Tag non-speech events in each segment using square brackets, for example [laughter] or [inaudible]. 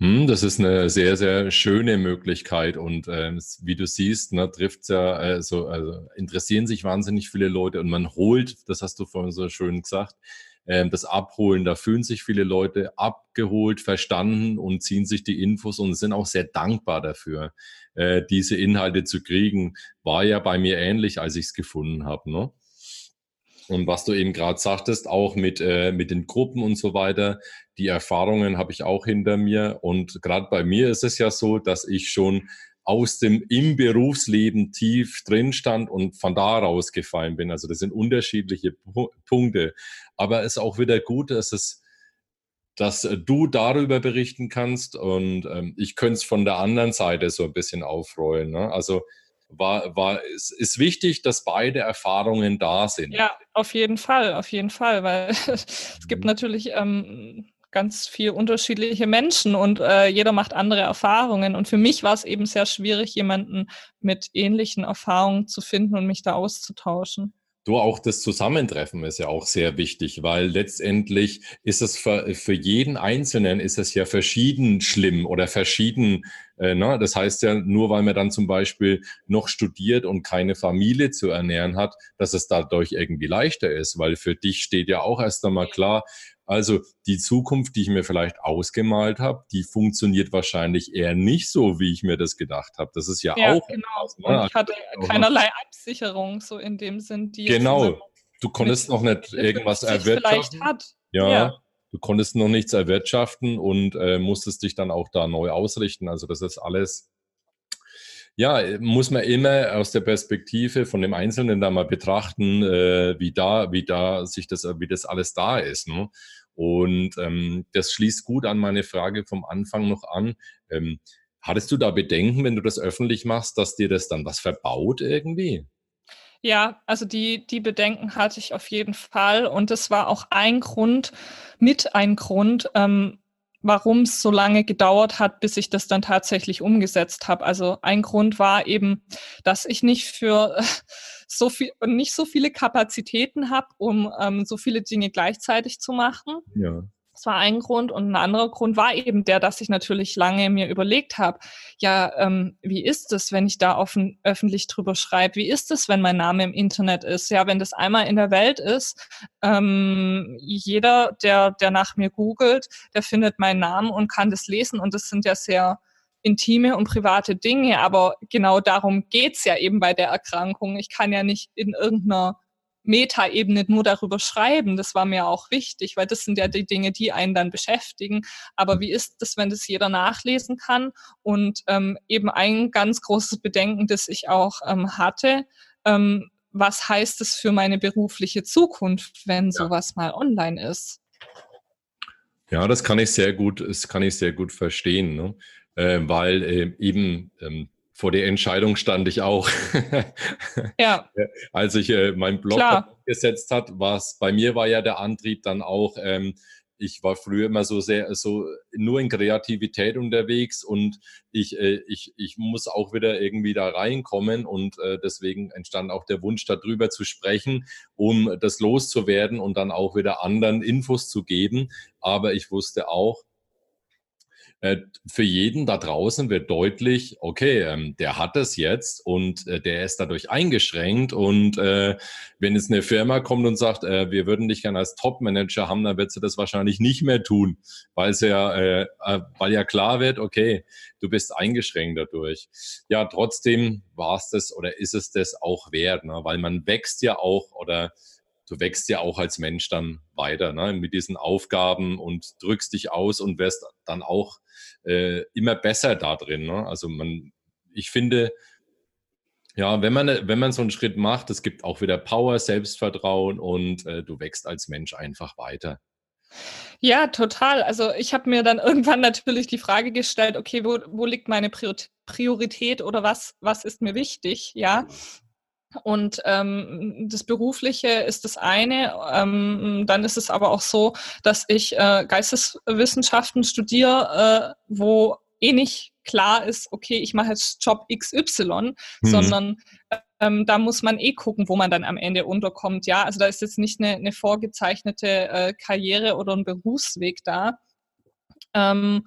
Hm, das ist eine sehr, sehr schöne Möglichkeit und äh, wie du siehst, ne, trifft ja, äh, so, also interessieren sich wahnsinnig viele Leute und man holt, das hast du vorhin so schön gesagt, äh, das Abholen, da fühlen sich viele Leute abgeholt, verstanden und ziehen sich die Infos und sind auch sehr dankbar dafür, äh, diese Inhalte zu kriegen. War ja bei mir ähnlich, als ich es gefunden habe. Ne? Und was du eben gerade sagtest, auch mit, äh, mit den Gruppen und so weiter, die Erfahrungen habe ich auch hinter mir. Und gerade bei mir ist es ja so, dass ich schon aus dem im Berufsleben tief drin stand und von da rausgefallen bin. Also das sind unterschiedliche Punkte. Aber es ist auch wieder gut, dass es dass du darüber berichten kannst und ähm, ich könnte es von der anderen Seite so ein bisschen aufrollen. Ne? Also war, war, es ist wichtig, dass beide Erfahrungen da sind. Ja, auf jeden Fall, auf jeden Fall, weil [laughs] es gibt mhm. natürlich ähm, ganz viel unterschiedliche Menschen und äh, jeder macht andere Erfahrungen. Und für mich war es eben sehr schwierig, jemanden mit ähnlichen Erfahrungen zu finden und mich da auszutauschen. Du, auch das Zusammentreffen ist ja auch sehr wichtig, weil letztendlich ist es für, für jeden Einzelnen ist es ja verschieden schlimm oder verschieden. Äh, ne? Das heißt ja, nur weil man dann zum Beispiel noch studiert und keine Familie zu ernähren hat, dass es dadurch irgendwie leichter ist, weil für dich steht ja auch erst einmal klar, also die Zukunft, die ich mir vielleicht ausgemalt habe, die funktioniert wahrscheinlich eher nicht so, wie ich mir das gedacht habe. Das ist ja, ja auch. Genau. Was, ne? Und ich hatte keinerlei Absicherung so in dem Sinn, die. Genau. Du konntest noch nicht irgendwas erwirtschaften. Hat. Ja, ja. Du konntest noch nichts erwirtschaften und äh, musstest dich dann auch da neu ausrichten. Also das ist alles ja, muss man immer aus der Perspektive von dem Einzelnen da mal betrachten, äh, wie da, wie da sich das, wie das alles da ist. Ne? Und ähm, das schließt gut an meine Frage vom Anfang noch an. Ähm, hattest du da Bedenken, wenn du das öffentlich machst, dass dir das dann was verbaut irgendwie? Ja, also die, die Bedenken hatte ich auf jeden Fall. Und das war auch ein Grund, mit ein Grund, ähm, warum es so lange gedauert hat, bis ich das dann tatsächlich umgesetzt habe. Also ein Grund war eben, dass ich nicht für [laughs] so viel nicht so viele Kapazitäten habe, um ähm, so viele Dinge gleichzeitig zu machen. Ja. War ein Grund. Und ein anderer Grund war eben der, dass ich natürlich lange mir überlegt habe, ja, ähm, wie ist es, wenn ich da offen, öffentlich drüber schreibe? Wie ist es, wenn mein Name im Internet ist? Ja, wenn das einmal in der Welt ist, ähm, jeder, der, der nach mir googelt, der findet meinen Namen und kann das lesen. Und das sind ja sehr intime und private Dinge, aber genau darum geht's ja eben bei der Erkrankung. Ich kann ja nicht in irgendeiner Metaebene nur darüber schreiben. Das war mir auch wichtig, weil das sind ja die Dinge, die einen dann beschäftigen. Aber wie ist das, wenn das jeder nachlesen kann? Und ähm, eben ein ganz großes Bedenken, das ich auch ähm, hatte, ähm, was heißt es für meine berufliche Zukunft, wenn ja. sowas mal online ist? Ja, das kann ich sehr gut, das kann ich sehr gut verstehen, ne? äh, weil äh, eben ähm, vor der Entscheidung stand ich auch. [laughs] ja. Als ich äh, meinen Blog gesetzt hat, was bei mir war ja der Antrieb dann auch, ähm, ich war früher immer so sehr, so nur in Kreativität unterwegs und ich, äh, ich, ich muss auch wieder irgendwie da reinkommen und äh, deswegen entstand auch der Wunsch, darüber zu sprechen, um das loszuwerden und dann auch wieder anderen Infos zu geben. Aber ich wusste auch, für jeden da draußen wird deutlich, okay, ähm, der hat es jetzt und äh, der ist dadurch eingeschränkt. Und äh, wenn jetzt eine Firma kommt und sagt, äh, wir würden dich gerne als Top-Manager haben, dann wird sie das wahrscheinlich nicht mehr tun, weil es ja, äh, äh, weil ja klar wird, okay, du bist eingeschränkt dadurch. Ja, trotzdem war es das oder ist es das auch wert, ne? weil man wächst ja auch oder du wächst ja auch als Mensch dann weiter ne? mit diesen Aufgaben und drückst dich aus und wirst dann auch äh, immer besser da drin. Ne? Also man, ich finde, ja, wenn man, wenn man so einen Schritt macht, es gibt auch wieder Power, Selbstvertrauen und äh, du wächst als Mensch einfach weiter. Ja, total. Also ich habe mir dann [laughs] irgendwann natürlich die Frage gestellt, okay, wo, wo liegt meine Priorität oder was, was ist mir wichtig? Ja. Und ähm, das Berufliche ist das eine. Ähm, dann ist es aber auch so, dass ich äh, Geisteswissenschaften studiere, äh, wo eh nicht klar ist, okay, ich mache jetzt Job XY, mhm. sondern ähm, da muss man eh gucken, wo man dann am Ende unterkommt. Ja, also da ist jetzt nicht eine, eine vorgezeichnete äh, Karriere oder ein Berufsweg da. Ähm,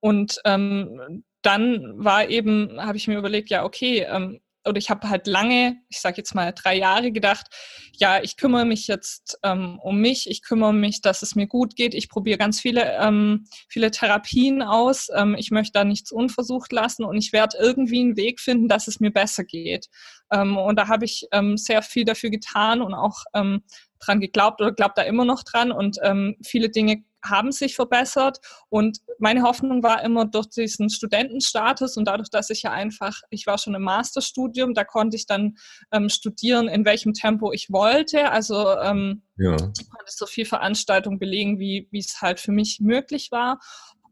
und ähm, dann war eben, habe ich mir überlegt, ja, okay, ähm, oder ich habe halt lange, ich sage jetzt mal drei Jahre gedacht, ja, ich kümmere mich jetzt ähm, um mich, ich kümmere mich, dass es mir gut geht, ich probiere ganz viele, ähm, viele Therapien aus, ähm, ich möchte da nichts unversucht lassen und ich werde irgendwie einen Weg finden, dass es mir besser geht. Ähm, und da habe ich ähm, sehr viel dafür getan und auch ähm, dran geglaubt oder glaubt da immer noch dran. Und viele Dinge haben sich verbessert. Und meine Hoffnung war immer durch diesen Studentenstatus und dadurch, dass ich ja einfach, ich war schon im Masterstudium, da konnte ich dann ähm, studieren, in welchem Tempo ich wollte. Also ähm, ja. ich konnte so viel Veranstaltung belegen, wie, wie es halt für mich möglich war.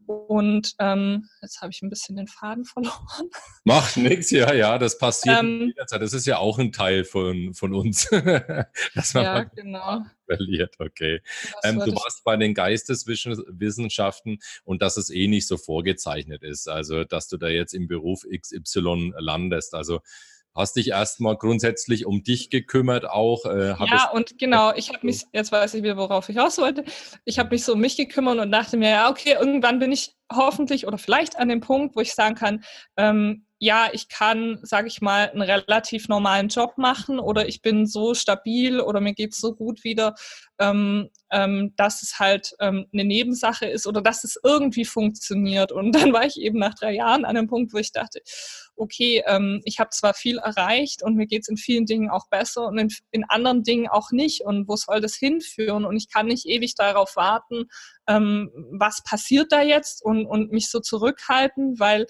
Und ähm, jetzt habe ich ein bisschen den Faden [laughs] verloren. Macht nichts, ja, ja, das passiert ähm, jederzeit. Das ist ja auch ein Teil von, von uns, [laughs] dass man ja, genau. verliert. Okay. Ähm, du warst bei den Geisteswissenschaften und dass es eh nicht so vorgezeichnet ist. Also, dass du da jetzt im Beruf XY landest. Also, hast dich erstmal grundsätzlich um dich gekümmert auch. Äh, ja, und genau, ich habe mich, jetzt weiß ich wieder, worauf ich raus wollte, ich habe mich so um mich gekümmert und dachte mir, ja, okay, irgendwann bin ich hoffentlich oder vielleicht an dem Punkt, wo ich sagen kann, ähm, ja, ich kann, sage ich mal, einen relativ normalen Job machen oder ich bin so stabil oder mir geht es so gut wieder, ähm, ähm, dass es halt ähm, eine Nebensache ist oder dass es irgendwie funktioniert. Und [laughs] dann war ich eben nach drei Jahren an einem Punkt, wo ich dachte, okay, ähm, ich habe zwar viel erreicht und mir geht es in vielen Dingen auch besser und in, in, anderen Dingen auch nicht. Und wo soll das hinführen? Und ich kann nicht ewig darauf warten, ähm, was passiert da jetzt und, und mich so zurückhalten, weil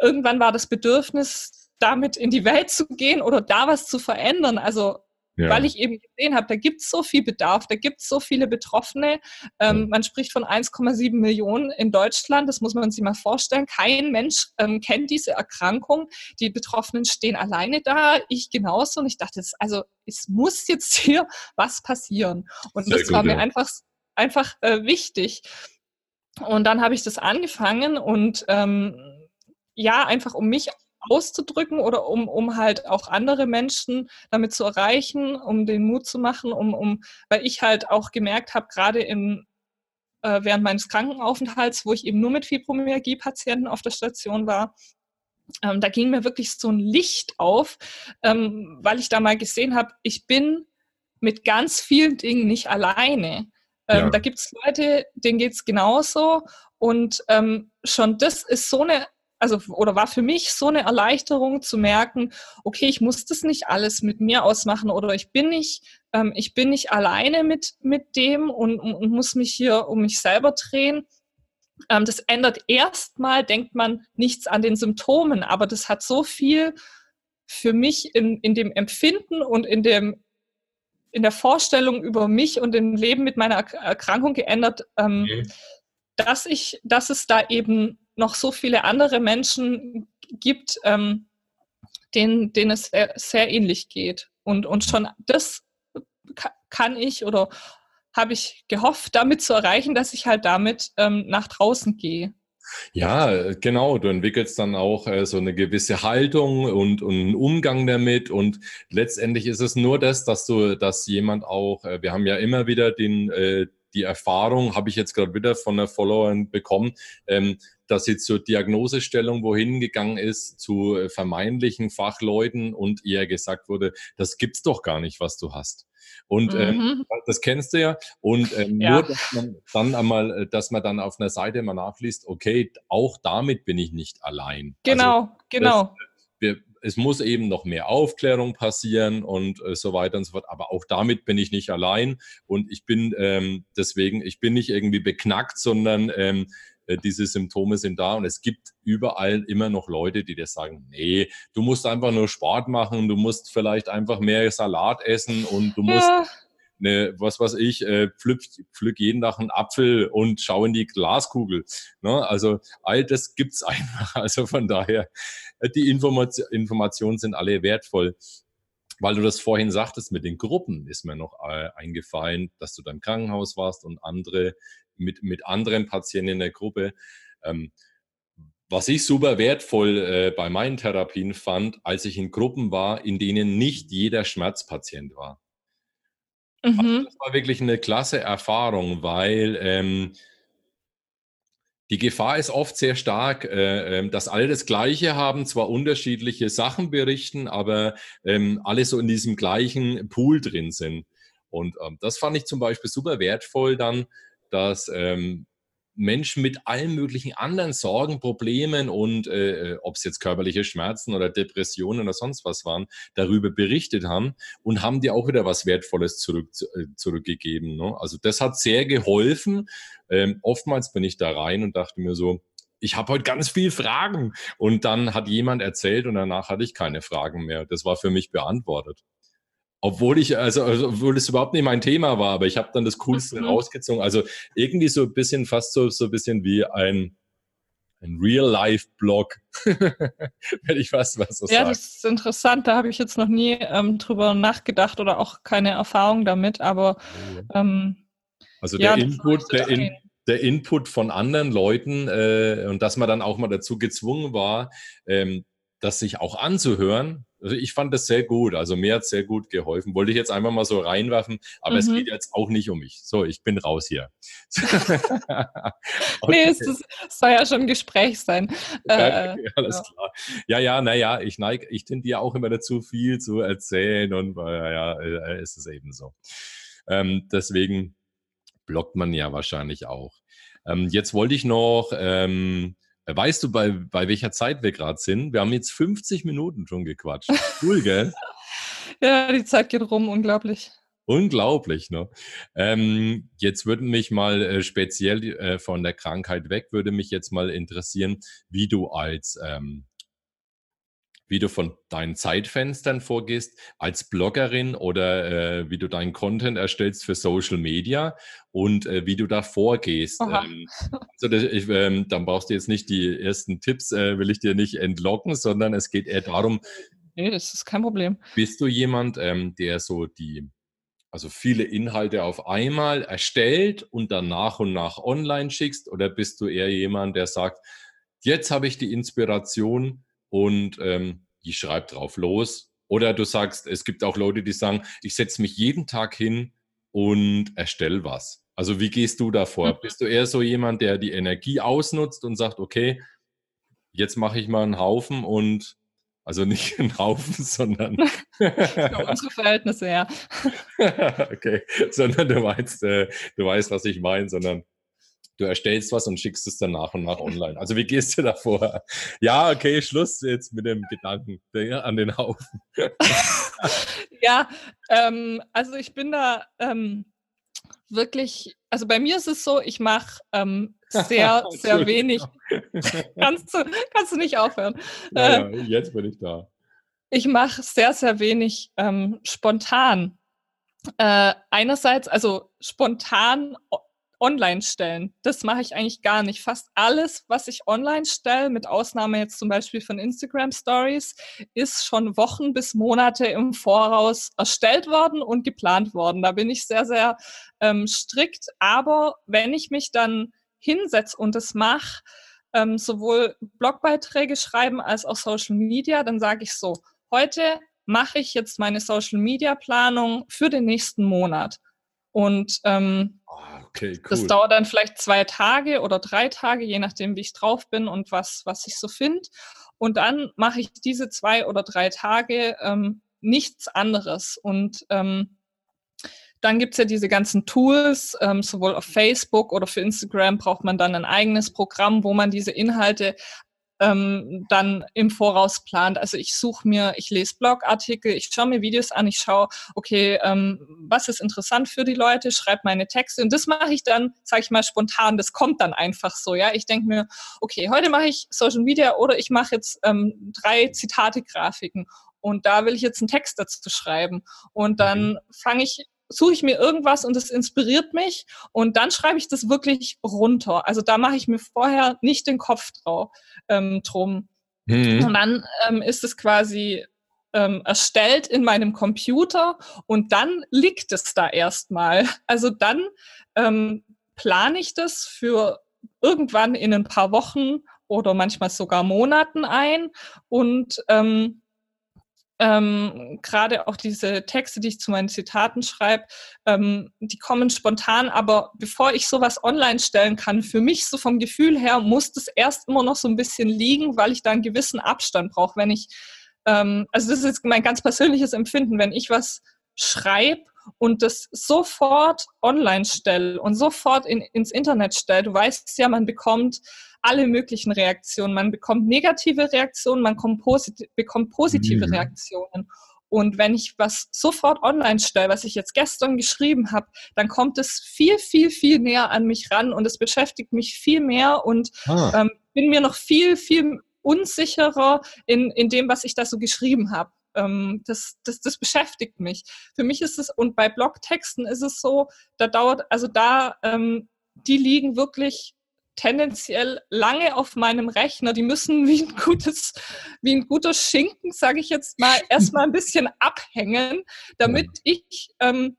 irgendwann war das Bedürfnis, damit in die Welt zu gehen oder da was zu verändern. Also ja. weil ich eben gesehen habe, da gibt es so viel Bedarf, da gibt es so viele Betroffene. Ähm, ja. Man spricht von 1,7 Millionen in Deutschland, das muss man sich mal vorstellen. Kein Mensch ähm, kennt diese Erkrankung. Die Betroffenen stehen alleine da, ich genauso. Und ich dachte, also es muss jetzt hier [laughs] was passieren. Und Sehr das gut, war mir ja. einfach, einfach äh, wichtig. Und dann habe ich das angefangen und ähm, ja, einfach um mich auszudrücken oder um, um halt auch andere Menschen damit zu erreichen, um den Mut zu machen, um, um weil ich halt auch gemerkt habe, gerade in äh, während meines Krankenaufenthalts, wo ich eben nur mit Fibromyalgie-Patienten auf der Station war, ähm, da ging mir wirklich so ein Licht auf, ähm, weil ich da mal gesehen habe, ich bin mit ganz vielen Dingen nicht alleine. Ähm, ja. Da gibt es Leute, denen geht es genauso. Und ähm, schon das ist so eine also oder war für mich so eine Erleichterung zu merken, okay, ich muss das nicht alles mit mir ausmachen oder ich bin nicht, ähm, ich bin nicht alleine mit, mit dem und, und, muss mich hier um mich selber drehen. Ähm, das ändert erstmal, denkt man, nichts an den Symptomen, aber das hat so viel für mich in, in dem Empfinden und in dem in der Vorstellung über mich und dem Leben mit meiner Erkrankung geändert, ähm, okay. dass ich, dass es da eben noch so viele andere Menschen gibt, ähm, denen, denen es sehr, sehr ähnlich geht. Und, und schon das kann ich oder habe ich gehofft, damit zu erreichen, dass ich halt damit ähm, nach draußen gehe. Ja, genau. Du entwickelst dann auch äh, so eine gewisse Haltung und, und einen Umgang damit. Und letztendlich ist es nur das, dass du, dass jemand auch, äh, wir haben ja immer wieder den, äh, die Erfahrung, habe ich jetzt gerade wieder von der Followerin bekommen, ähm, dass sie zur Diagnosestellung wohin gegangen ist, zu äh, vermeintlichen Fachleuten und ihr gesagt wurde, das gibt's doch gar nicht, was du hast. Und ähm, mhm. ähm, das kennst du ja. Und ähm, ja. nur, dass man dann einmal, äh, dass man dann auf einer Seite mal nachliest, okay, auch damit bin ich nicht allein. Genau, also, genau. Das, wir, es muss eben noch mehr Aufklärung passieren und äh, so weiter und so fort. Aber auch damit bin ich nicht allein und ich bin ähm, deswegen, ich bin nicht irgendwie beknackt, sondern ähm, äh, diese Symptome sind da und es gibt überall immer noch Leute, die dir sagen, nee, du musst einfach nur Sport machen, du musst vielleicht einfach mehr Salat essen und du musst ja. Eine, was weiß ich, äh, pflück, pflück jeden Tag einen Apfel und schau in die Glaskugel. Ne? Also all das gibt's [laughs] einfach. Also von daher, äh, die Information, Informationen sind alle wertvoll. Weil du das vorhin sagtest mit den Gruppen, ist mir noch äh, eingefallen, dass du dann im Krankenhaus warst und andere mit, mit anderen Patienten in der Gruppe. Ähm, was ich super wertvoll äh, bei meinen Therapien fand, als ich in Gruppen war, in denen nicht jeder Schmerzpatient war. Also mhm. Also das war wirklich eine klasse Erfahrung, weil ähm, die Gefahr ist oft sehr stark, äh, ähm, dass alle das Gleiche haben, zwar unterschiedliche Sachen berichten, aber ähm, alle so in diesem gleichen Pool drin sind. Und ähm, das fand ich zum Beispiel super wertvoll dann, dass ähm, Menschen mit allen möglichen anderen Sorgen, Problemen und äh, äh ob es jetzt körperliche Schmerzen oder Depressionen oder sonst was waren, darüber berichtet haben und haben dir auch wieder was Wertvolles zurück, äh, zurückgegeben. Ne? Also das hat sehr geholfen. Ähm, oftmals bin ich da rein und dachte mir so, ich habe heute ganz viel Fragen. Und dann hat jemand erzählt und danach hatte ich keine Fragen mehr. Das war für mich beantwortet. Obwohl ich, also, also, obwohl es überhaupt nicht mein Thema war, aber ich habe dann das Coolste mhm. rausgezogen. Also irgendwie so ein bisschen, fast so, so ein bisschen wie ein, ein Real-Life-Blog, [laughs] wenn ich fast was so Ja, sag. das ist interessant. Da habe ich jetzt noch nie ähm, drüber nachgedacht oder auch keine Erfahrung damit, aber ähm, also der ja, Input, der, in, der Input von anderen Leuten äh, und dass man dann auch mal dazu gezwungen war, ähm, das sich auch anzuhören, also ich fand das sehr gut. Also mir hat es sehr gut geholfen. Wollte ich jetzt einfach mal so reinwerfen, aber mhm. es geht jetzt auch nicht um mich. So, ich bin raus hier. [laughs] okay. Nee, es, es, soll ja schon ein Gespräch sein. [laughs] Ja, äh, alles ja. klar. Ja, ja, naja, ich neige, ich tendiere auch immer dazu, viel zu erzählen und naja, äh, ist es eben so. Ähm, deswegen blockt man ja wahrscheinlich auch. Ähm, jetzt wollte ich noch ähm, Weißt du, bei, bei welcher Zeit wir gerade sind? Wir haben jetzt 50 Minuten schon gequatscht. Cool, gell? [laughs] ja, die Zeit geht rum, unglaublich. Unglaublich, ne? Ähm, jetzt würde mich mal äh, speziell äh, von der Krankheit weg, würde mich jetzt mal interessieren, wie du als ähm, wie du von deinen Zeitfenstern vorgehst als Bloggerin oder äh, wie du deinen Content erstellst für Social Media und äh, wie du da vorgehst. Ähm, also das, ich, ähm, dann brauchst du jetzt nicht die ersten Tipps, äh, will ich dir nicht entlocken, sondern es geht eher darum. Nee, das ist kein Problem. Bist du jemand, ähm, der so die, also viele Inhalte auf einmal erstellt und dann nach und nach online schickst? Oder bist du eher jemand, der sagt, jetzt habe ich die Inspiration, und ähm, ich schreibe drauf los. Oder du sagst, es gibt auch Leute, die sagen, ich setze mich jeden Tag hin und erstelle was. Also wie gehst du davor? Mhm. Bist du eher so jemand, der die Energie ausnutzt und sagt, okay, jetzt mache ich mal einen Haufen und also nicht einen Haufen, [laughs] sondern [laughs] Für unsere Verhältnisse, ja. [laughs] okay, sondern du meinst, äh, du weißt, was ich meine, sondern du erstellst was und schickst es dann nach und nach [laughs] online. Also wie gehst du davor? Ja, okay, Schluss jetzt mit dem Gedanken an den Haufen. [laughs] ja, ähm, also ich bin da ähm, wirklich, also bei mir ist es so, ich mache ähm, sehr, [laughs] sehr wenig. kannst, du, kannst du nicht aufhören? Naja, äh, jetzt bin ich da. Ich mache sehr, sehr wenig ähm, spontan. Äh, einerseits, also spontan online stellen. Das mache ich eigentlich gar nicht. Fast alles, was ich online stelle, mit Ausnahme jetzt zum Beispiel von Instagram Stories, ist schon Wochen bis Monate im Voraus erstellt worden und geplant worden. Da bin ich sehr, sehr ähm, strikt. Aber wenn ich mich dann hinsetze und es mache, ähm, sowohl Blogbeiträge schreiben als auch Social Media, dann sage ich so, heute mache ich jetzt meine Social Media Planung für den nächsten Monat. Und ähm, oh, okay, cool. das dauert dann vielleicht zwei Tage oder drei Tage, je nachdem, wie ich drauf bin und was, was ich so finde. Und dann mache ich diese zwei oder drei Tage ähm, nichts anderes. Und ähm, dann gibt's ja diese ganzen Tools, ähm, sowohl auf Facebook oder für Instagram braucht man dann ein eigenes Programm, wo man diese Inhalte ähm, dann im Voraus plant. Also ich suche mir, ich lese Blogartikel, ich schaue mir Videos an, ich schaue, okay, ähm, was ist interessant für die Leute, schreibe meine Texte und das mache ich dann, sage ich mal, spontan. Das kommt dann einfach so, ja. Ich denke mir, okay, heute mache ich Social Media oder ich mache jetzt ähm, drei Zitate-Grafiken und da will ich jetzt einen Text dazu schreiben und dann mhm. fange ich suche ich mir irgendwas und es inspiriert mich und dann schreibe ich das wirklich runter. Also da mache ich mir vorher nicht den Kopf drauf, ähm, drum. Mhm. Und dann ähm, ist es quasi ähm, erstellt in meinem Computer und dann liegt es da erstmal. [laughs] Also dann ähm, plane ich das für irgendwann in ein paar Wochen oder manchmal sogar Monaten ein und ähm, ähm, gerade auch diese Texte, die ich zu meinen Zitaten schreibe, ähm, die kommen spontan, aber bevor ich sowas online stellen kann, für mich so vom Gefühl her, muss das erst immer noch so ein bisschen liegen, weil ich da einen gewissen Abstand brauche. Wenn ich, ähm, also das ist jetzt mein ganz persönliches Empfinden, wenn ich was schreibe und das sofort online stelle und sofort in, ins Internet stelle, du weißt ja, man bekommt alle möglichen Reaktionen. Man bekommt negative Reaktionen, man posit bekommt positive mhm. Reaktionen. Und wenn ich was sofort online stelle, was ich jetzt gestern geschrieben habe, dann kommt es viel, viel, viel näher an mich ran und es beschäftigt mich viel mehr und ah. ähm, bin mir noch viel, viel unsicherer in, in dem, was ich da so geschrieben habe. Ähm, das, das, das beschäftigt mich. Für mich ist es, und bei Blogtexten ist es so, da dauert, also da, ähm, die liegen wirklich tendenziell lange auf meinem Rechner. Die müssen wie ein gutes, wie ein guter Schinken, sage ich jetzt mal, [laughs] erstmal ein bisschen abhängen, damit ich ähm,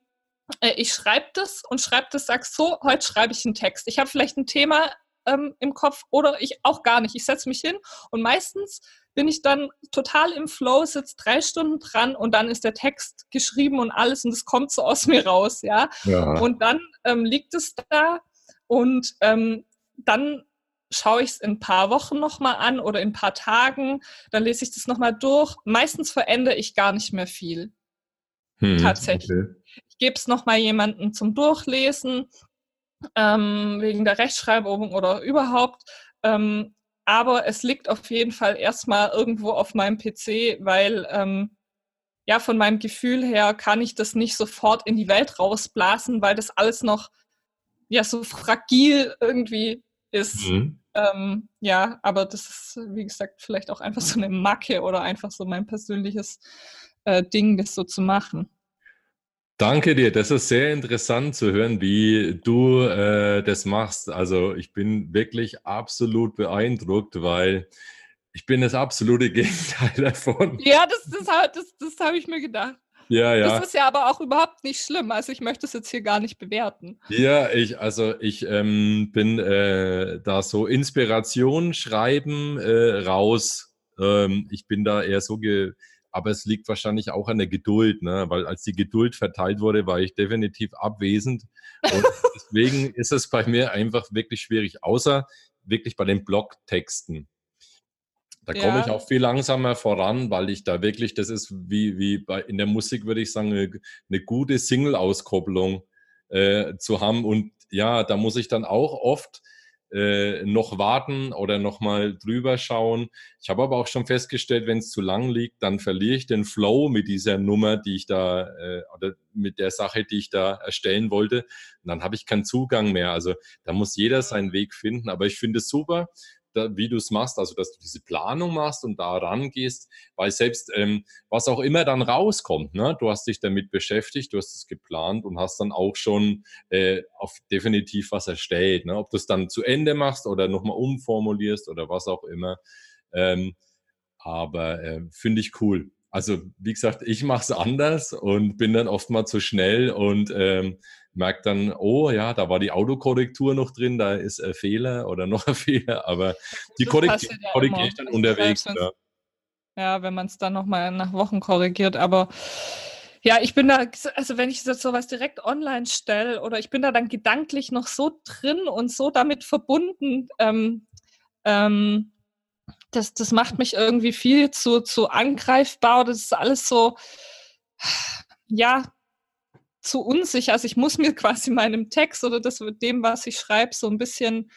äh, ich schreibe das und schreibe das, sag so, heute schreibe ich einen Text. Ich habe vielleicht ein Thema ähm, im Kopf oder ich auch gar nicht. Ich setze mich hin und meistens bin ich dann total im Flow, sitze drei Stunden dran und dann ist der Text geschrieben und alles und es kommt so aus mir raus, ja. ja. Und dann ähm, liegt es da und ähm, dann schaue ich es in ein paar Wochen nochmal an oder in ein paar Tagen, dann lese ich das nochmal durch. Meistens verändere ich gar nicht mehr viel. Hm, Tatsächlich. Okay. Ich gebe es nochmal jemandem zum Durchlesen, ähm, wegen der Rechtschreibung oder überhaupt. Ähm, aber es liegt auf jeden Fall erstmal irgendwo auf meinem PC, weil ähm, ja, von meinem Gefühl her kann ich das nicht sofort in die Welt rausblasen, weil das alles noch ja so fragil irgendwie ist. Mhm. Ähm, ja, aber das ist, wie gesagt, vielleicht auch einfach so eine Macke oder einfach so mein persönliches äh, Ding, das so zu machen. Danke dir. Das ist sehr interessant zu hören, wie du äh, das machst. Also ich bin wirklich absolut beeindruckt, weil ich bin das absolute [laughs] Gegenteil davon. Ja, das, das, das, das habe ich mir gedacht. Ja, ja. Das ist ja aber auch überhaupt nicht schlimm. Also ich möchte es jetzt hier gar nicht bewerten. Ja, ich, also ich ähm, bin äh, da so Inspiration schreiben äh, raus. Ähm, ich bin da eher so ge aber es liegt wahrscheinlich auch an der Geduld, ne? weil als die Geduld verteilt wurde, war ich definitiv abwesend. Und [laughs] deswegen ist es bei mir einfach wirklich schwierig, außer wirklich bei den Blogtexten. Da ja. komme ich auch viel langsamer voran, weil ich da wirklich, das ist wie, wie bei, in der Musik, würde ich sagen, eine, eine gute Single-Auskopplung äh, zu haben. Und ja, da muss ich dann auch oft äh, noch warten oder nochmal drüber schauen. Ich habe aber auch schon festgestellt, wenn es zu lang liegt, dann verliere ich den Flow mit dieser Nummer, die ich da äh, oder mit der Sache, die ich da erstellen wollte. Und dann habe ich keinen Zugang mehr. Also da muss jeder seinen Weg finden. Aber ich finde es super, wie du es machst, also dass du diese Planung machst und da rangehst, weil selbst ähm, was auch immer dann rauskommt, ne, du hast dich damit beschäftigt, du hast es geplant und hast dann auch schon äh, auf definitiv was erstellt, ne, ob du es dann zu Ende machst oder nochmal umformulierst oder was auch immer. Ähm, aber äh, finde ich cool. Also wie gesagt, ich mache es anders und bin dann oft mal zu schnell und ähm, merkt dann, oh ja, da war die Autokorrektur noch drin, da ist ein Fehler oder noch ein [laughs] Fehler, aber die korrigiere korrigier ich dann unterwegs. Ja. ja, wenn man es dann nochmal nach Wochen korrigiert, aber ja, ich bin da, also wenn ich jetzt sowas direkt online stelle oder ich bin da dann gedanklich noch so drin und so damit verbunden, ähm, ähm, das, das macht mich irgendwie viel zu, zu angreifbar. Das ist alles so, ja, zu unsicher. Also ich muss mir [laughs] quasi meinem Text oder das dem, was ich schreibe, so ein bisschen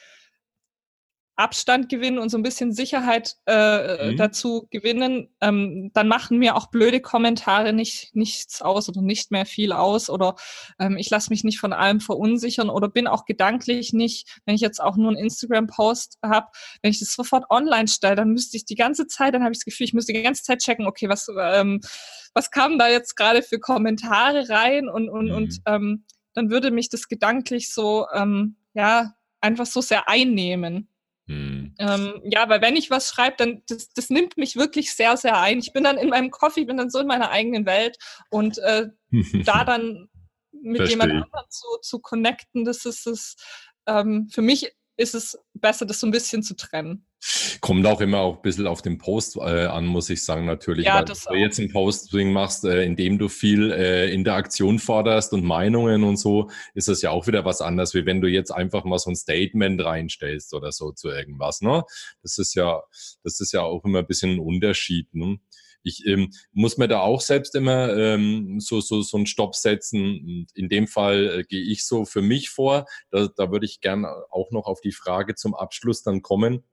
Abstand gewinnen und so ein bisschen Sicherheit äh, mhm. dazu gewinnen, ähm, dann machen mir auch blöde Kommentare nicht nichts aus oder nicht mehr viel aus oder ähm, ich lasse mich nicht von allem verunsichern oder bin auch gedanklich nicht, wenn ich jetzt auch nur einen Instagram-Post habe, wenn ich das sofort online stelle, dann müsste ich die ganze Zeit, dann habe ich das Gefühl, ich müsste die ganze Zeit checken, okay, was ähm, was kamen da jetzt gerade für Kommentare rein und und mhm. und ähm, dann würde mich das gedanklich so ähm, ja einfach so sehr einnehmen. Hm. Ähm, ja, weil wenn ich was schreibe, dann das, das nimmt mich wirklich sehr, sehr ein. Ich bin dann in meinem Coffee, bin dann so in meiner eigenen Welt und äh, da [laughs] dann mit Verstehe. jemand anderem zu, zu connecten, das ist es, ähm, für mich ist es besser, das so ein bisschen zu trennen. Kommt auch immer auch ein bisschen auf den Post äh, an, muss ich sagen, natürlich. Ja, Weil das wenn du jetzt ein Posting machst, äh, in dem du viel äh, Interaktion forderst und Meinungen und so, ist das ja auch wieder was anderes, wie wenn du jetzt einfach mal so ein Statement reinstellst oder so zu irgendwas. Ne? Das ist ja, das ist ja auch immer ein bisschen ein Unterschied. Ne? Ich ähm, muss mir da auch selbst immer ähm, so, so, so einen Stopp setzen. In dem Fall äh, gehe ich so für mich vor. Da, da würde ich gerne auch noch auf die Frage zum Abschluss dann kommen.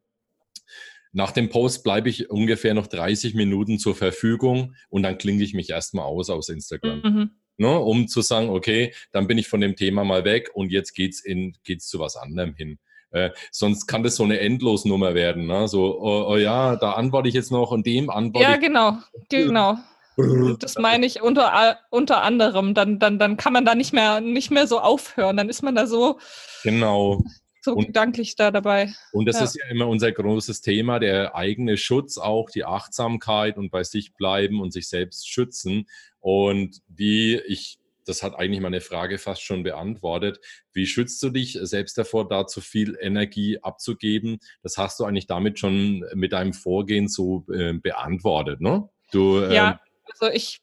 Nach dem Post bleibe ich ungefähr noch 30 Minuten zur Verfügung und dann klinge ich mich erstmal aus aus Instagram. Mhm. Ne, um zu sagen, okay, dann bin ich von dem Thema mal weg und jetzt geht's in geht's zu was anderem hin. Äh, sonst kann das so eine Endlosnummer werden. Ne? So, oh, oh, ja, da antworte ich jetzt noch und dem antworte ja, ich. Ja, genau, genau. [laughs] Das meine ich unter, unter anderem. Dann, dann, dann kann man da nicht mehr, nicht mehr so aufhören. Dann ist man da so, genau. So und, gedanklich da dabei. Und das ja. ist ja immer unser großes Thema, der eigene Schutz, auch die Achtsamkeit und bei sich bleiben und sich selbst schützen. Und wie ich das hat eigentlich meine Frage fast schon beantwortet. Wie schützt du dich selbst davor, da zu viel Energie abzugeben? Das hast du eigentlich damit schon mit deinem Vorgehen so äh, beantwortet, ne? Du, ähm, ja, also ich,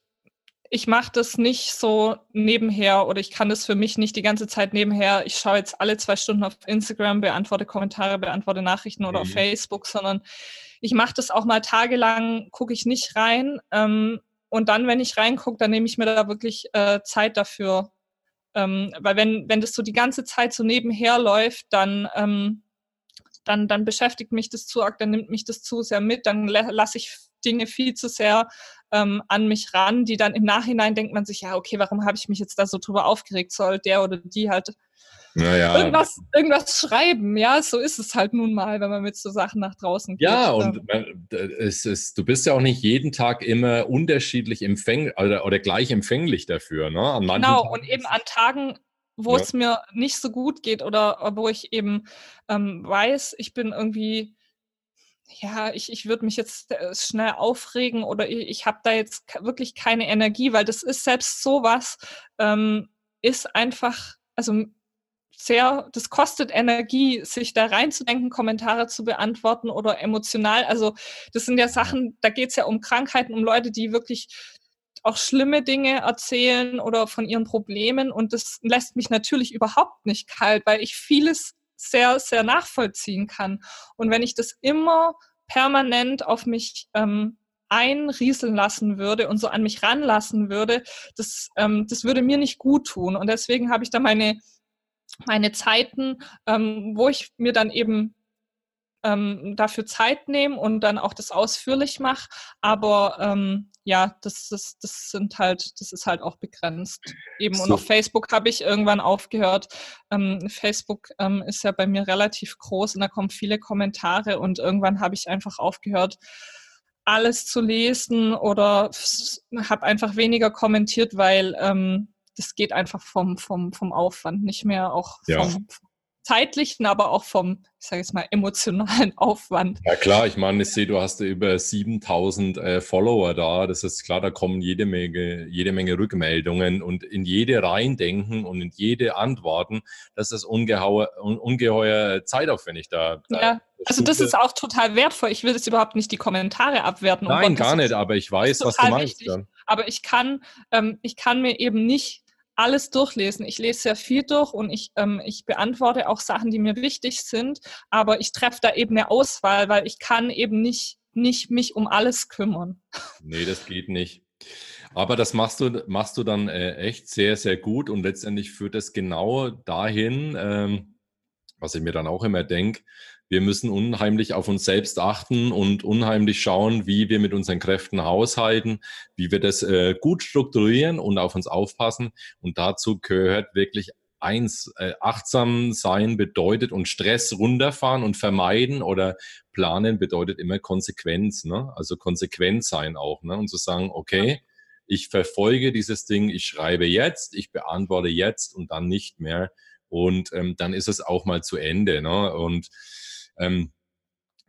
ich mache das nicht so nebenher oder ich kann das für mich nicht die ganze Zeit nebenher. Ich schaue jetzt alle zwei Stunden auf Instagram, beantworte Kommentare, beantworte Nachrichten oder mhm. auf Facebook, sondern ich mache das auch mal tagelang, gucke ich nicht rein. Ähm, und dann, wenn ich reingucke, dann nehme ich mir da wirklich äh, Zeit dafür. Ähm, weil wenn, wenn das so die ganze Zeit so nebenher läuft, dann, ähm, dann, dann beschäftigt mich das zu arg, dann nimmt mich das zu sehr mit, dann lasse ich Dinge viel zu sehr ähm, an mich ran, die dann im Nachhinein denkt man sich, ja, okay, warum habe ich mich jetzt da so drüber aufgeregt? Soll der oder die halt naja. irgendwas, irgendwas schreiben. Ja, so ist es halt nun mal, wenn man mit so Sachen nach draußen geht. Ja, und es ist, du bist ja auch nicht jeden Tag immer unterschiedlich empfänglich oder, oder gleich empfänglich dafür. Ne? An genau, Tagen und eben an Tagen, wo ja. es mir nicht so gut geht oder wo ich eben ähm, weiß, ich bin irgendwie ja, ich, ich würde mich jetzt äh, schnell aufregen oder ich, ich habe da jetzt wirklich keine Energie, weil das ist selbst sowas, ähm, ist einfach, also sehr, das kostet Energie, sich da reinzudenken, Kommentare zu beantworten oder emotional. Also das sind ja Sachen, da geht es ja um Krankheiten, um Leute, die wirklich auch schlimme Dinge erzählen oder von ihren Problemen. Und das lässt mich natürlich überhaupt nicht kalt, weil ich vieles sehr, sehr nachvollziehen kann. Und wenn ich das immer permanent auf mich ähm, einrieseln lassen würde und so an mich ranlassen würde, das, ähm, das würde mir nicht gut tun. Und deswegen habe ich da meine meine Zeiten, ähm, wo ich mir dann eben ähm, dafür Zeit nehme und dann auch das ausführlich mache. Aber ähm, ja, das, das, das sind halt, das ist halt auch begrenzt. Eben so. und auf Facebook habe ich irgendwann aufgehört. Ähm, Facebook ähm, ist ja bei mir relativ groß und da kommen viele Kommentare und irgendwann habe ich einfach aufgehört, alles zu lesen oder habe einfach weniger kommentiert, weil ähm, das geht einfach vom, vom, vom Aufwand, nicht mehr auch ja. vom zeitlichen, aber auch vom, ich sage jetzt mal, emotionalen [laughs] Aufwand. Ja klar, ich meine, ich sehe, du hast über 7000 äh, Follower da. Das ist klar, da kommen jede Menge, jede Menge Rückmeldungen und in jede reindenken und in jede antworten. Das ist ungeheuer, ungeheuer zeitaufwendig da. da ja. Also das ist auch total wertvoll. Ich will jetzt überhaupt nicht die Kommentare abwerten. Nein, um gar nicht, aber ich weiß, was du meinst. Aber ich kann, ähm, ich kann mir eben nicht alles durchlesen. Ich lese sehr viel durch und ich, ähm, ich beantworte auch Sachen, die mir wichtig sind, aber ich treffe da eben eine Auswahl, weil ich kann eben nicht, nicht mich um alles kümmern. [laughs] Nee, das geht nicht. Aber das machst du, machst du dann äh, echt sehr, sehr gut und letztendlich führt es genau dahin, ähm, was ich mir dann auch immer denke, wir müssen unheimlich auf uns selbst achten und unheimlich schauen, wie wir mit unseren Kräften haushalten, wie wir das äh, gut strukturieren und auf uns aufpassen. Und dazu gehört wirklich eins, äh, achtsam sein bedeutet und Stress runterfahren und vermeiden oder planen bedeutet immer Konsequenz, ne? Also konsequent sein auch, ne? Und zu sagen, okay, ich verfolge dieses Ding, ich schreibe jetzt, ich beantworte jetzt und dann nicht mehr. Und ähm, dann ist es auch mal zu Ende. Ne? Und ähm,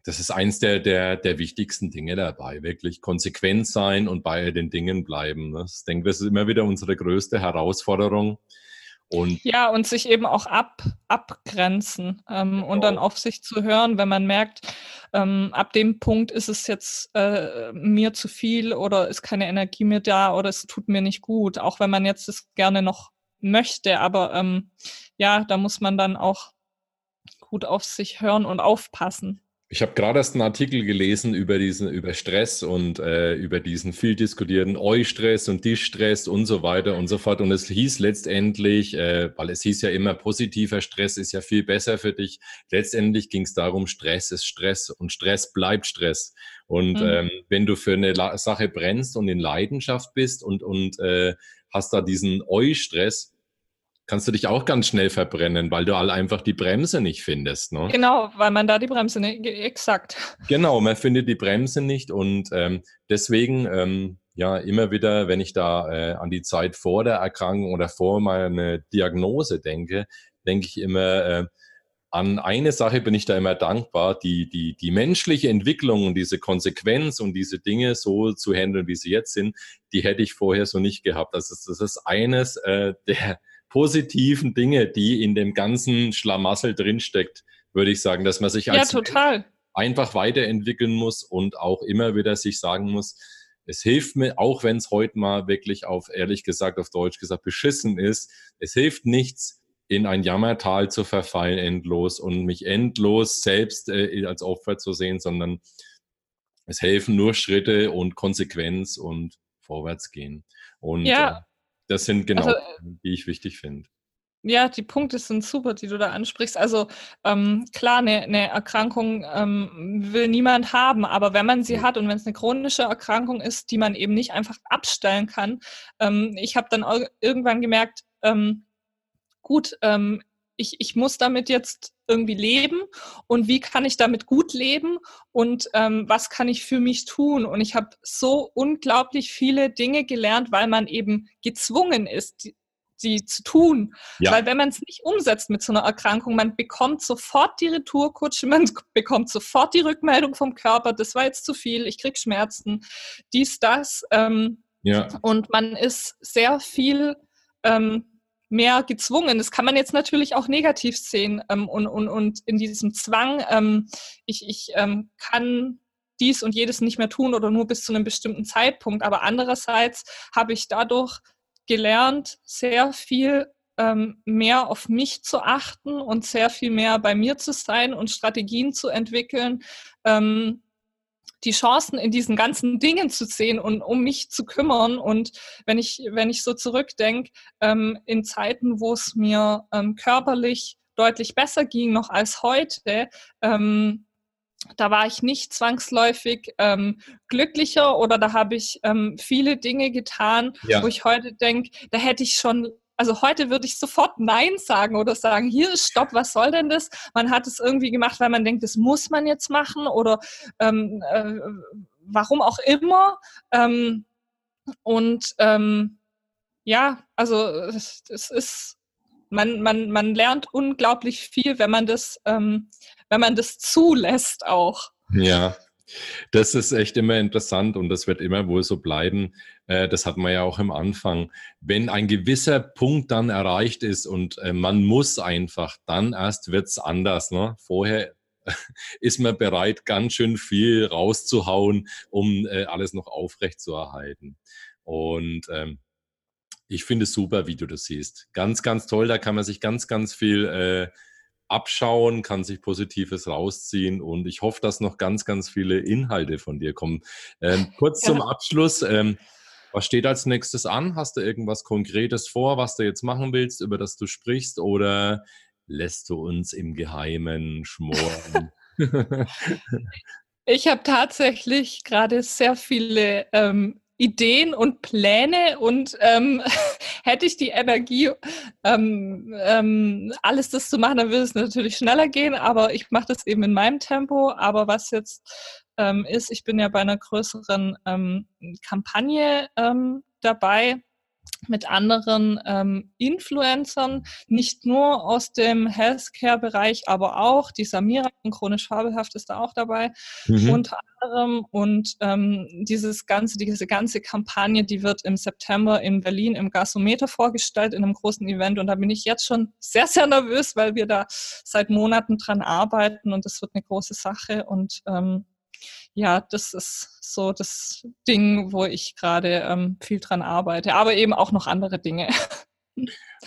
das ist eins der, der, der wichtigsten Dinge dabei. Wirklich konsequent sein und bei den Dingen bleiben. Ne? Ich denke, das ist immer wieder unsere größte Herausforderung. Und ja, und sich eben auch ab, abgrenzen ähm, genau. und dann auf sich zu hören, wenn man merkt, ähm, ab dem Punkt ist es jetzt äh, mir zu viel oder ist keine Energie mehr da oder es tut mir nicht gut, auch wenn man jetzt es gerne noch möchte. Aber ähm, ja, da muss man dann auch gut auf sich hören und aufpassen. Ich habe gerade erst einen Artikel gelesen über diesen, über Stress und äh, über diesen viel diskutierten Eustress und Distress und so weiter und so fort. Und es hieß letztendlich, äh, weil es hieß ja immer, positiver Stress ist ja viel besser für dich. Letztendlich ging es darum, Stress ist Stress und Stress bleibt Stress. Und mhm. ähm, wenn du für eine La Sache brennst und in Leidenschaft bist und, und äh, hast da diesen Eustress, kannst du dich auch ganz schnell verbrennen, weil du all einfach die Bremse nicht findest. Ne? Genau, weil man da die Bremse nicht, exakt. Genau, man findet die Bremse nicht und ähm, deswegen, ähm, ja, immer wieder, wenn ich da äh, an die Zeit vor der Erkrankung oder vor meiner Diagnose denke, denke ich immer, äh, an eine Sache bin ich da immer dankbar, die, die, die menschliche Entwicklung und diese Konsequenz und diese Dinge so zu handeln, wie sie jetzt sind, die hätte ich vorher so nicht gehabt. Also das ist eines äh, der, positiven Dinge, die in dem ganzen Schlamassel drinsteckt, würde ich sagen, dass man sich als ja, einfach weiterentwickeln muss und auch immer wieder sich sagen muss, es hilft mir, auch wenn es heute mal wirklich auf, ehrlich gesagt, auf Deutsch gesagt, beschissen ist, es hilft nichts, in ein Jammertal zu verfallen endlos und mich endlos selbst äh, als Opfer zu sehen, sondern es helfen nur Schritte und Konsequenz und vorwärts gehen. Und ja. Äh, das sind genau, also, die ich wichtig finde. Ja, die Punkte sind super, die du da ansprichst. Also ähm, klar, eine, eine Erkrankung ähm, will niemand haben, aber wenn man sie hat und wenn es eine chronische Erkrankung ist, die man eben nicht einfach abstellen kann, ähm, ich habe dann irgendwann gemerkt, ähm, gut, ähm, ich, ich muss damit jetzt irgendwie leben und wie kann ich damit gut leben und ähm, was kann ich für mich tun. Und ich habe so unglaublich viele Dinge gelernt, weil man eben gezwungen ist, die, die zu tun. Ja. Weil wenn man es nicht umsetzt mit so einer Erkrankung, man bekommt sofort die Retourkutsche, [laughs] man bekommt sofort die Rückmeldung vom Körper, das war jetzt zu viel, ich krieg Schmerzen, dies, das. Ähm, ja. Und man ist sehr viel ähm, mehr gezwungen. Das kann man jetzt natürlich auch negativ sehen ähm, und, und, und in diesem Zwang, ähm, ich, ich ähm, kann dies und jedes nicht mehr tun oder nur bis zu einem bestimmten Zeitpunkt. Aber andererseits habe ich dadurch gelernt, sehr viel ähm, mehr auf mich zu achten und sehr viel mehr bei mir zu sein und Strategien zu entwickeln, ähm, die Chancen in diesen ganzen Dingen zu sehen und um mich zu kümmern. Und wenn ich, wenn ich so zurückdenke, ähm, in Zeiten, wo es mir ähm, körperlich deutlich besser ging noch als heute, ähm, da war ich nicht zwangsläufig ähm, glücklicher oder da habe ich ähm, viele Dinge getan, ja. wo ich heute denke, da hätte ich schon also heute würde ich sofort Nein sagen oder sagen, hier ist Stopp, was soll denn das? Man hat es irgendwie gemacht, weil man denkt, das muss man jetzt machen oder ähm, äh, warum auch immer. Ähm, und ähm, ja, also es, es, ist, man, man, man lernt unglaublich viel, wenn man das, ähm, wenn man das zulässt auch. Ja, das ist echt immer interessant und das wird immer wohl so bleiben. Äh, das hat man ja auch im Anfang. Wenn ein gewisser Punkt dann erreicht ist und äh, man muss einfach, dann erst wird es anders. Ne? Vorher [laughs] ist man bereit, ganz schön viel rauszuhauen, um äh, alles noch aufrecht zu erhalten. Und ähm, ich finde es super, wie du das siehst. Ganz, ganz toll. Da kann man sich ganz, ganz viel abschauen, kann sich Positives rausziehen und ich hoffe, dass noch ganz, ganz viele Inhalte von dir kommen. Ähm, kurz ja. zum Abschluss. Ähm, was steht als nächstes an? Hast du irgendwas Konkretes vor, was du jetzt machen willst, über das du sprichst oder lässt du uns im Geheimen schmoren? [laughs] [laughs] ich habe tatsächlich gerade sehr viele ähm, Ideen und Pläne und ähm, [laughs] hätte ich die Energie, ähm, ähm, alles das zu machen, dann würde es natürlich schneller gehen, aber ich mache das eben in meinem Tempo. Aber was jetzt ähm, ist, ich bin ja bei einer größeren ähm, Kampagne ähm, dabei. Mit anderen ähm, Influencern, nicht nur aus dem Healthcare-Bereich, aber auch die Samira chronisch fabelhaft ist da auch dabei, mhm. unter anderem. Und ähm, dieses ganze, diese ganze Kampagne, die wird im September in Berlin im Gasometer vorgestellt in einem großen Event. Und da bin ich jetzt schon sehr, sehr nervös, weil wir da seit Monaten dran arbeiten und das wird eine große Sache. Und ähm, ja, das ist so das Ding, wo ich gerade ähm, viel dran arbeite, aber eben auch noch andere Dinge. [laughs]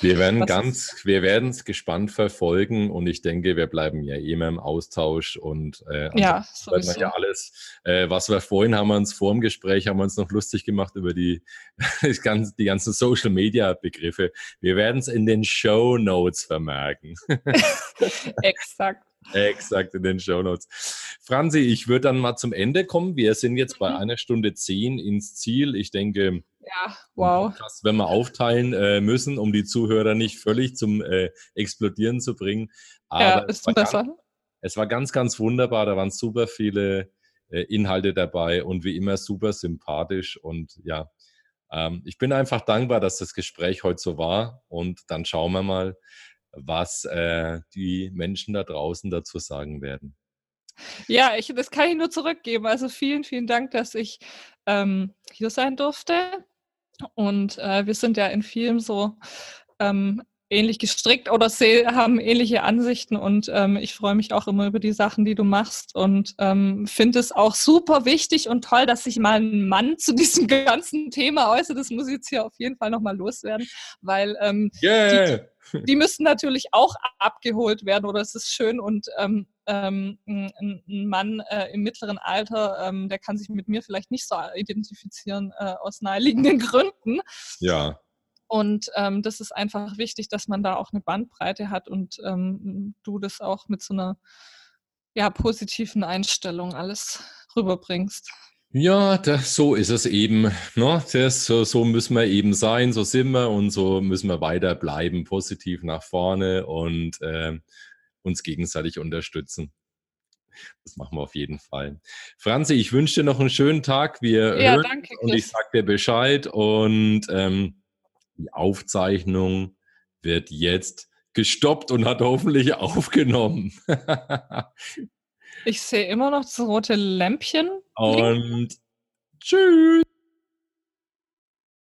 Wir werden Was ganz, wir werden es gespannt verfolgen und ich denke, wir bleiben ja immer im Austausch und äh, ja, sowieso. ja alles, äh, was wir vorhin haben wir uns vor dem Gespräch haben wir uns noch lustig gemacht über die, [laughs] die ganzen, die ganzen Social Media Begriffe. Wir werden es in den Show Notes vermerken. [laughs] Exakt. [laughs] Exakt, in den Show Notes. Franzi, ich würde dann mal zum Ende kommen. Wir sind jetzt bei mhm. einer Stunde zehn ins Ziel. Ich denke, ja, wow. Das werden wir aufteilen äh, müssen, um die Zuhörer nicht völlig zum äh, Explodieren zu bringen. Aber ja, ist es besser. Ganz, es war ganz, ganz wunderbar. Da waren super viele äh, Inhalte dabei und wie immer super sympathisch. Und ja, ähm, ich bin einfach dankbar, dass das Gespräch heute so war. Und dann schauen wir mal, was äh, die Menschen da draußen dazu sagen werden. Ja, ich, das kann ich nur zurückgeben. Also vielen, vielen Dank, dass ich ähm, hier sein durfte. Und äh, wir sind ja in vielem so ähm, ähnlich gestrickt oder haben ähnliche Ansichten und ähm, ich freue mich auch immer über die Sachen, die du machst und ähm, finde es auch super wichtig und toll, dass sich mal ein Mann zu diesem [laughs] ganzen Thema äußert. Das muss ich jetzt hier auf jeden Fall nochmal loswerden, weil ähm, yeah. die, [laughs] die, müssen natürlich auch abgeholt werden oder es ist schön und ähm, ähm, ein, ein, Mann äh, im mittleren Alter, ähm, der kann sich mit mir vielleicht nicht so identifizieren äh, aus naheliegenden [laughs] Gründen. Ja. Und ähm, das ist einfach wichtig, dass man da auch eine Bandbreite hat und ähm, du das auch mit so einer ja, positiven Einstellung alles rüberbringst. Ja, das, so ist es eben. Ne? Das, so, müssen wir eben sein, so sind wir und so müssen wir weiter bleiben, positiv nach vorne und äh, uns gegenseitig unterstützen. Das machen wir auf jeden Fall. Franzi, ich wünsche dir noch einen schönen Tag. Wir ja, hören danke, und ich sage dir Bescheid und ähm, die Aufzeichnung wird jetzt gestoppt und hat hoffentlich aufgenommen. [laughs] ich sehe immer noch das rote Lämpchen. Und tschüss.